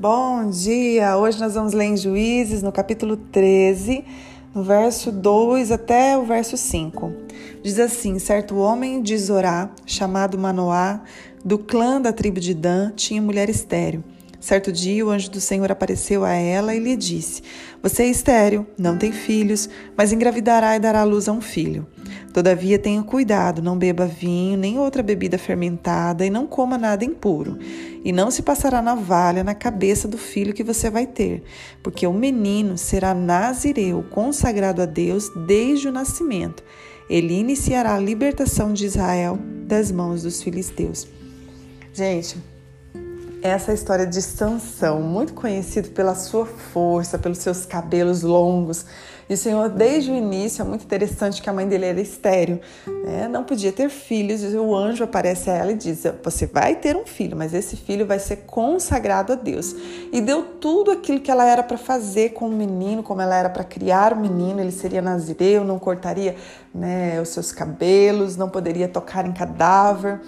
Bom dia! Hoje nós vamos ler em Juízes, no capítulo 13, no verso 2 até o verso 5. Diz assim: Certo homem de Zorá, chamado Manoá, do clã da tribo de Dan, tinha mulher estéreo. Certo dia, o anjo do Senhor apareceu a ela e lhe disse: Você é estéreo, não tem filhos, mas engravidará e dará luz a um filho. Todavia, tenha cuidado, não beba vinho, nem outra bebida fermentada, e não coma nada impuro. E não se passará navalha na cabeça do filho que você vai ter, porque o menino será nazireu, consagrado a Deus desde o nascimento. Ele iniciará a libertação de Israel das mãos dos filisteus. Gente, essa história de Sansão, muito conhecido pela sua força, pelos seus cabelos longos. E o Senhor, desde o início, é muito interessante que a mãe dele era estéreo, né? não podia ter filhos. E o anjo aparece a ela e diz: Você vai ter um filho, mas esse filho vai ser consagrado a Deus. E deu tudo aquilo que ela era para fazer com o menino, como ela era para criar o menino. Ele seria nazireu, não cortaria né, os seus cabelos, não poderia tocar em cadáver.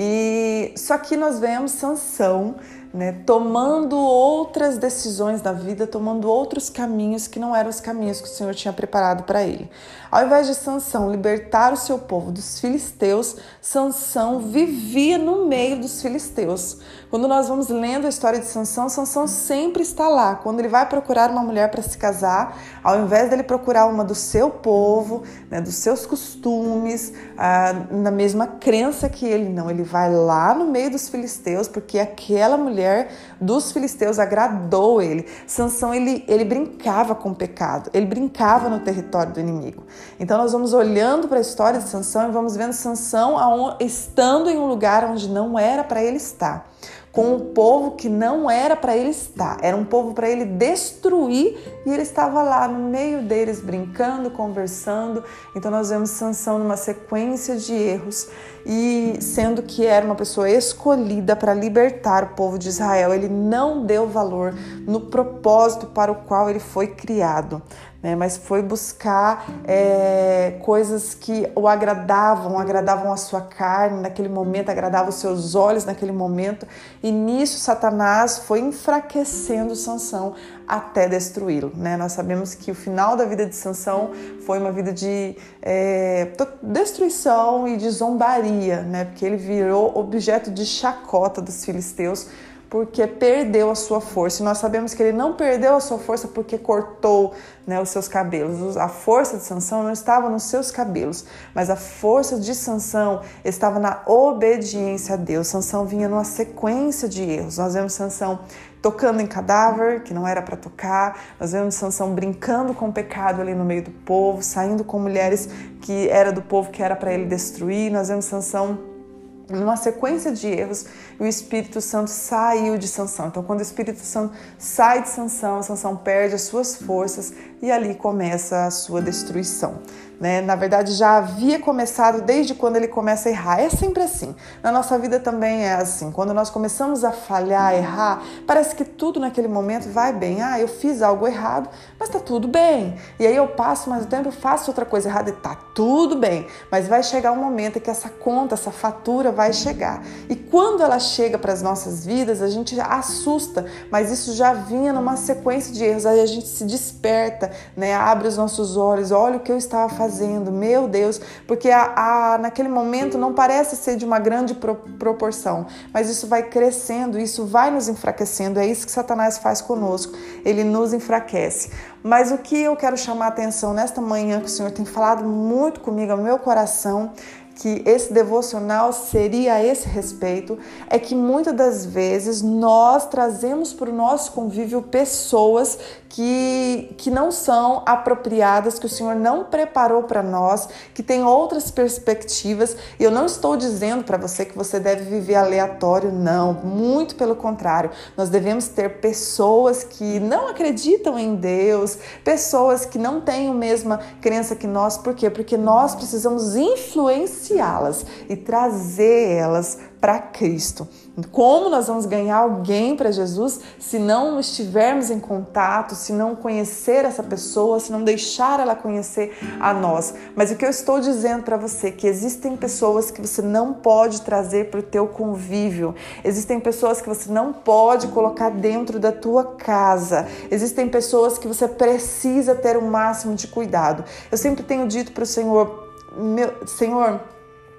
E só que nós vemos Sansão né, tomando outras decisões na vida, tomando outros caminhos que não eram os caminhos que o Senhor tinha preparado para ele. Ao invés de Sansão libertar o seu povo dos filisteus, Sansão vivia no meio dos filisteus. Quando nós vamos lendo a história de Sansão, Sansão sempre está lá. Quando ele vai procurar uma mulher para se casar, ao invés dele procurar uma do seu povo, né, dos seus costumes, ah, na mesma crença que ele, não, ele vai lá no meio dos filisteus, porque aquela mulher dos filisteus agradou ele. Sansão ele, ele brincava com o pecado, ele brincava no território do inimigo. Então nós vamos olhando para a história de Sansão e vamos vendo Sansão estando em um lugar onde não era para ele estar com um povo que não era para ele estar, era um povo para ele destruir e ele estava lá no meio deles brincando, conversando. Então nós vemos Sansão numa sequência de erros e sendo que era uma pessoa escolhida para libertar o povo de Israel, ele não deu valor no propósito para o qual ele foi criado né? mas foi buscar é, coisas que o agradavam, agradavam a sua carne naquele momento, agradavam os seus olhos naquele momento, e nisso Satanás foi enfraquecendo Sansão até destruí-lo. Né? Nós sabemos que o final da vida de Sansão foi uma vida de é, destruição e de zombaria, né? porque ele virou objeto de chacota dos filisteus porque perdeu a sua força. E nós sabemos que ele não perdeu a sua força porque cortou né, os seus cabelos. A força de Sansão não estava nos seus cabelos, mas a força de Sansão estava na obediência a Deus. Sansão vinha numa sequência de erros. Nós vemos Sansão tocando em cadáver, que não era para tocar. Nós vemos Sansão brincando com o pecado ali no meio do povo, saindo com mulheres que era do povo que era para ele destruir. Nós vemos Sansão numa sequência de erros, o Espírito Santo saiu de Sansão. Então, quando o Espírito Santo sai de Sansão, Sansão perde as suas forças e ali começa a sua destruição. Né? Na verdade, já havia começado desde quando ele começa a errar. É sempre assim. Na nossa vida também é assim. Quando nós começamos a falhar, a errar, parece que tudo naquele momento vai bem. Ah, eu fiz algo errado, mas tá tudo bem. E aí eu passo mais o tempo, faço outra coisa errada e tá tudo bem. Mas vai chegar um momento em que essa conta, essa fatura vai chegar. E quando ela chega para as nossas vidas, a gente assusta, mas isso já vinha numa sequência de erros. Aí a gente se desperta, né? Abre os nossos olhos, olha o que eu estava fazendo fazendo, meu Deus, porque a, a, naquele momento não parece ser de uma grande pro, proporção, mas isso vai crescendo, isso vai nos enfraquecendo, é isso que Satanás faz conosco, ele nos enfraquece. Mas o que eu quero chamar a atenção nesta manhã, que o Senhor tem falado muito comigo, ao meu coração, que esse devocional seria a esse respeito é que muitas das vezes nós trazemos para o nosso convívio pessoas que, que não são apropriadas, que o Senhor não preparou para nós, que tem outras perspectivas. E eu não estou dizendo para você que você deve viver aleatório, não. Muito pelo contrário. Nós devemos ter pessoas que não acreditam em Deus, pessoas que não têm a mesma crença que nós. Por quê? Porque nós precisamos influenciar influenciá-las e trazer elas para Cristo. Como nós vamos ganhar alguém para Jesus se não estivermos em contato, se não conhecer essa pessoa, se não deixar ela conhecer a nós? Mas o que eu estou dizendo para você é que existem pessoas que você não pode trazer para o teu convívio. Existem pessoas que você não pode colocar dentro da tua casa. Existem pessoas que você precisa ter o máximo de cuidado. Eu sempre tenho dito para o Senhor, meu Senhor,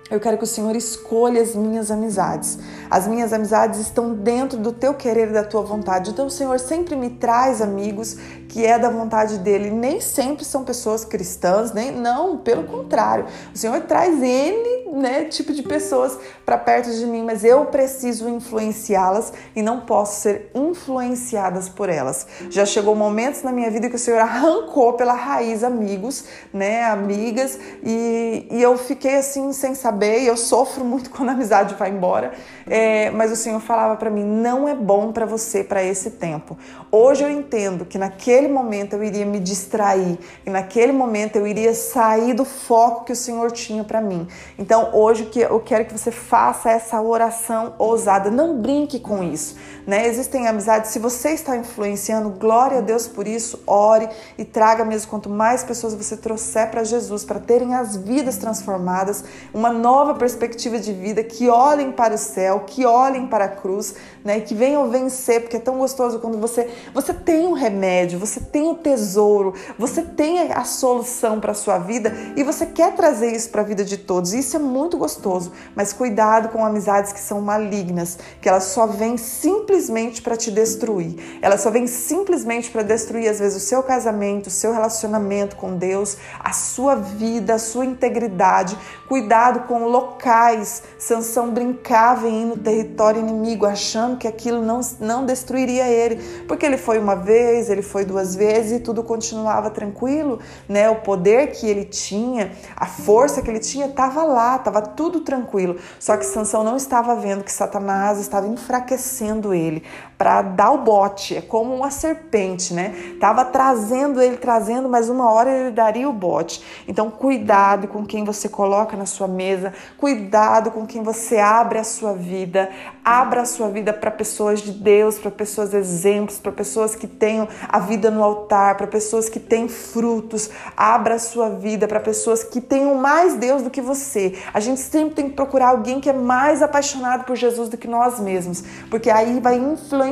eu quero que o Senhor escolha as minhas amizades. As minhas amizades estão dentro do teu querer e da tua vontade. Então, o Senhor sempre me traz amigos que é da vontade dele. Nem sempre são pessoas cristãs, nem não, pelo contrário. O Senhor traz N né, tipo de pessoas para perto de mim, mas eu preciso influenciá-las e não posso ser influenciadas por elas. Já chegou momentos na minha vida que o Senhor arrancou pela raiz amigos, né, amigas, e, e eu fiquei assim sem saber, eu sofro muito quando a amizade vai embora, é, mas o Senhor falava para mim: não é bom para você para esse tempo. Hoje eu entendo que naquele momento eu iria me distrair, e naquele momento eu iria sair do foco que o Senhor tinha para mim. Então hoje eu quero que você faça essa oração ousada, não brinque com isso. Né? Existem amizades, se você está influenciando, glória a Deus por isso, ore e traga mesmo quanto mais pessoas você trouxer para Jesus, para terem as vidas transformadas, uma nova perspectiva de vida, que olhem para o céu, que olhem para a cruz, né? que venham vencer, porque é tão gostoso quando você, você tem um remédio, você tem o um tesouro, você tem a solução para a sua vida e você quer trazer isso para a vida de todos. Isso é muito gostoso, mas cuidado com amizades que são malignas, que elas só vêm simplesmente para te destruir. Ela só vem simplesmente para destruir, às vezes, o seu casamento, o seu relacionamento com Deus, a sua vida, a sua integridade. Cuidado com locais. Sansão brincava em ir no território inimigo, achando que aquilo não, não destruiria ele. Porque ele foi uma vez, ele foi duas vezes e tudo continuava tranquilo. Né? O poder que ele tinha, a força que ele tinha, estava lá, estava tudo tranquilo. Só que Sansão não estava vendo que Satanás estava enfraquecendo ele para dar o bote. É como uma serpente, né? Tava trazendo ele, trazendo, mas uma hora ele daria o bote. Então, cuidado com quem você coloca na sua mesa, cuidado com quem você abre a sua vida. Abra a sua vida para pessoas de Deus, para pessoas exemplos, para pessoas que tenham a vida no altar, para pessoas que têm frutos. Abra a sua vida para pessoas que tenham mais Deus do que você. A gente sempre tem que procurar alguém que é mais apaixonado por Jesus do que nós mesmos, porque aí vai influenciar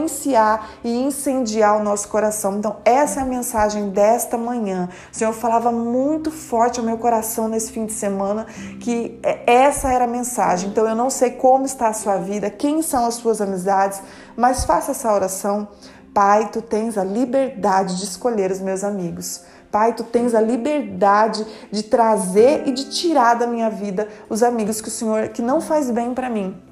e incendiar o nosso coração. Então, essa é a mensagem desta manhã. O Senhor falava muito forte ao meu coração nesse fim de semana que essa era a mensagem. Então, eu não sei como está a sua vida, quem são as suas amizades, mas faça essa oração. Pai, tu tens a liberdade de escolher os meus amigos. Pai, tu tens a liberdade de trazer e de tirar da minha vida os amigos que o Senhor que não faz bem para mim.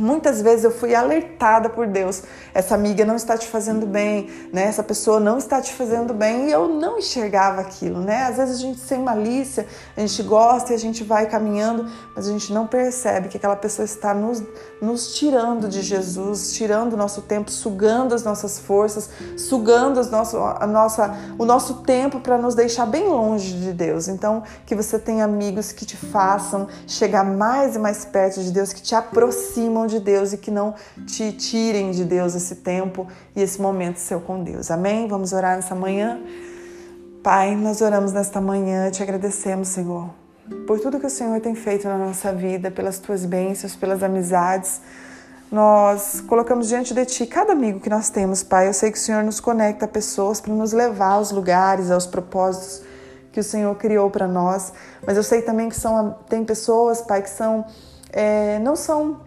Muitas vezes eu fui alertada por Deus, essa amiga não está te fazendo bem, né? Essa pessoa não está te fazendo bem e eu não enxergava aquilo, né? Às vezes a gente sem malícia, a gente gosta e a gente vai caminhando, mas a gente não percebe que aquela pessoa está nos, nos tirando de Jesus, tirando o nosso tempo, sugando as nossas forças, sugando as nosso, a nossa, o nosso tempo para nos deixar bem longe de Deus. Então, que você tenha amigos que te façam chegar mais e mais perto de Deus, que te aproximam de Deus e que não te tirem de Deus esse tempo e esse momento seu com Deus. Amém? Vamos orar nessa manhã? Pai, nós oramos nesta manhã, te agradecemos, Senhor, por tudo que o Senhor tem feito na nossa vida, pelas tuas bênçãos, pelas amizades. Nós colocamos diante de Ti cada amigo que nós temos, Pai. Eu sei que o Senhor nos conecta a pessoas para nos levar aos lugares, aos propósitos que o Senhor criou para nós. Mas eu sei também que são, tem pessoas, Pai, que são, é, não são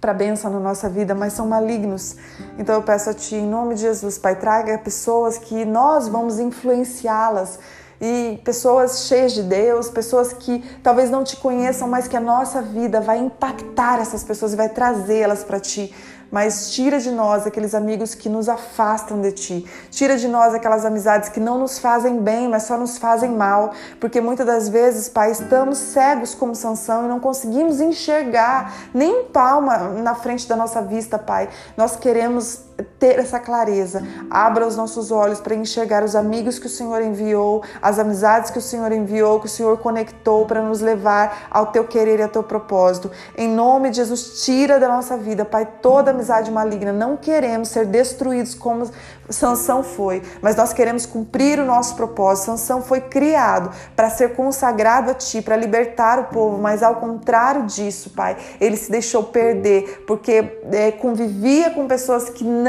para bênção na nossa vida, mas são malignos. Então eu peço a Ti, em nome de Jesus, Pai, traga pessoas que nós vamos influenciá-las e pessoas cheias de Deus, pessoas que talvez não te conheçam, mas que a nossa vida vai impactar essas pessoas e vai trazê-las para ti mas tira de nós aqueles amigos que nos afastam de ti. Tira de nós aquelas amizades que não nos fazem bem, mas só nos fazem mal, porque muitas das vezes, Pai, estamos cegos como Sansão e não conseguimos enxergar nem um palma na frente da nossa vista, Pai. Nós queremos ter essa clareza. Abra os nossos olhos para enxergar os amigos que o Senhor enviou, as amizades que o Senhor enviou, que o Senhor conectou para nos levar ao teu querer e ao teu propósito. Em nome de Jesus, tira da nossa vida, Pai, toda amizade maligna. Não queremos ser destruídos como Sansão foi, mas nós queremos cumprir o nosso propósito. Sansão foi criado para ser consagrado a ti, para libertar o povo, mas ao contrário disso, Pai, ele se deixou perder porque é, convivia com pessoas que não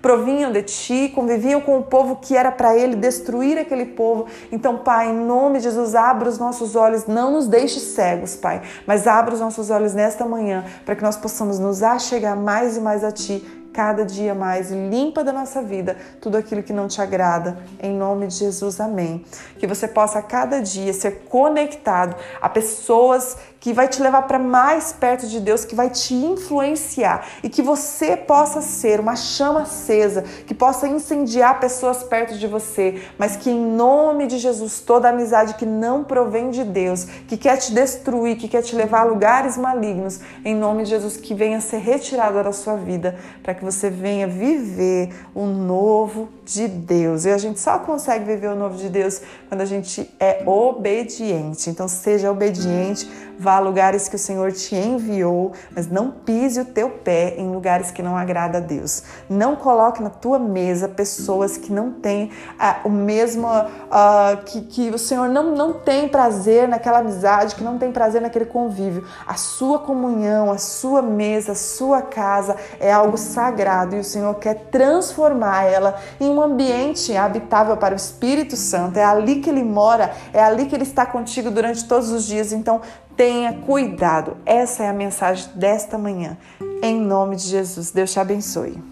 provinham de ti, conviviam com o povo que era para ele destruir aquele povo. Então, Pai, em nome de Jesus, abra os nossos olhos, não nos deixe cegos, Pai, mas abra os nossos olhos nesta manhã para que nós possamos nos achegar mais e mais a Ti cada dia mais limpa da nossa vida tudo aquilo que não te agrada. Em nome de Jesus, amém. Que você possa a cada dia ser conectado a pessoas que vai te levar para mais perto de Deus, que vai te influenciar. E que você possa ser uma chama acesa, que possa incendiar pessoas perto de você, mas que em nome de Jesus toda amizade que não provém de Deus, que quer te destruir, que quer te levar a lugares malignos, em nome de Jesus que venha ser retirada da sua vida, para que você venha viver o novo de Deus. E a gente só consegue viver o novo de Deus quando a gente é obediente. Então seja obediente Vá a lugares que o Senhor te enviou, mas não pise o teu pé em lugares que não agrada a Deus. Não coloque na tua mesa pessoas que não têm uh, o mesmo, uh, que, que o Senhor não, não tem prazer naquela amizade, que não tem prazer naquele convívio. A sua comunhão, a sua mesa, a sua casa é algo sagrado e o Senhor quer transformar ela em um ambiente habitável para o Espírito Santo. É ali que ele mora, é ali que ele está contigo durante todos os dias. Então, Tenha cuidado. Essa é a mensagem desta manhã. Em nome de Jesus. Deus te abençoe.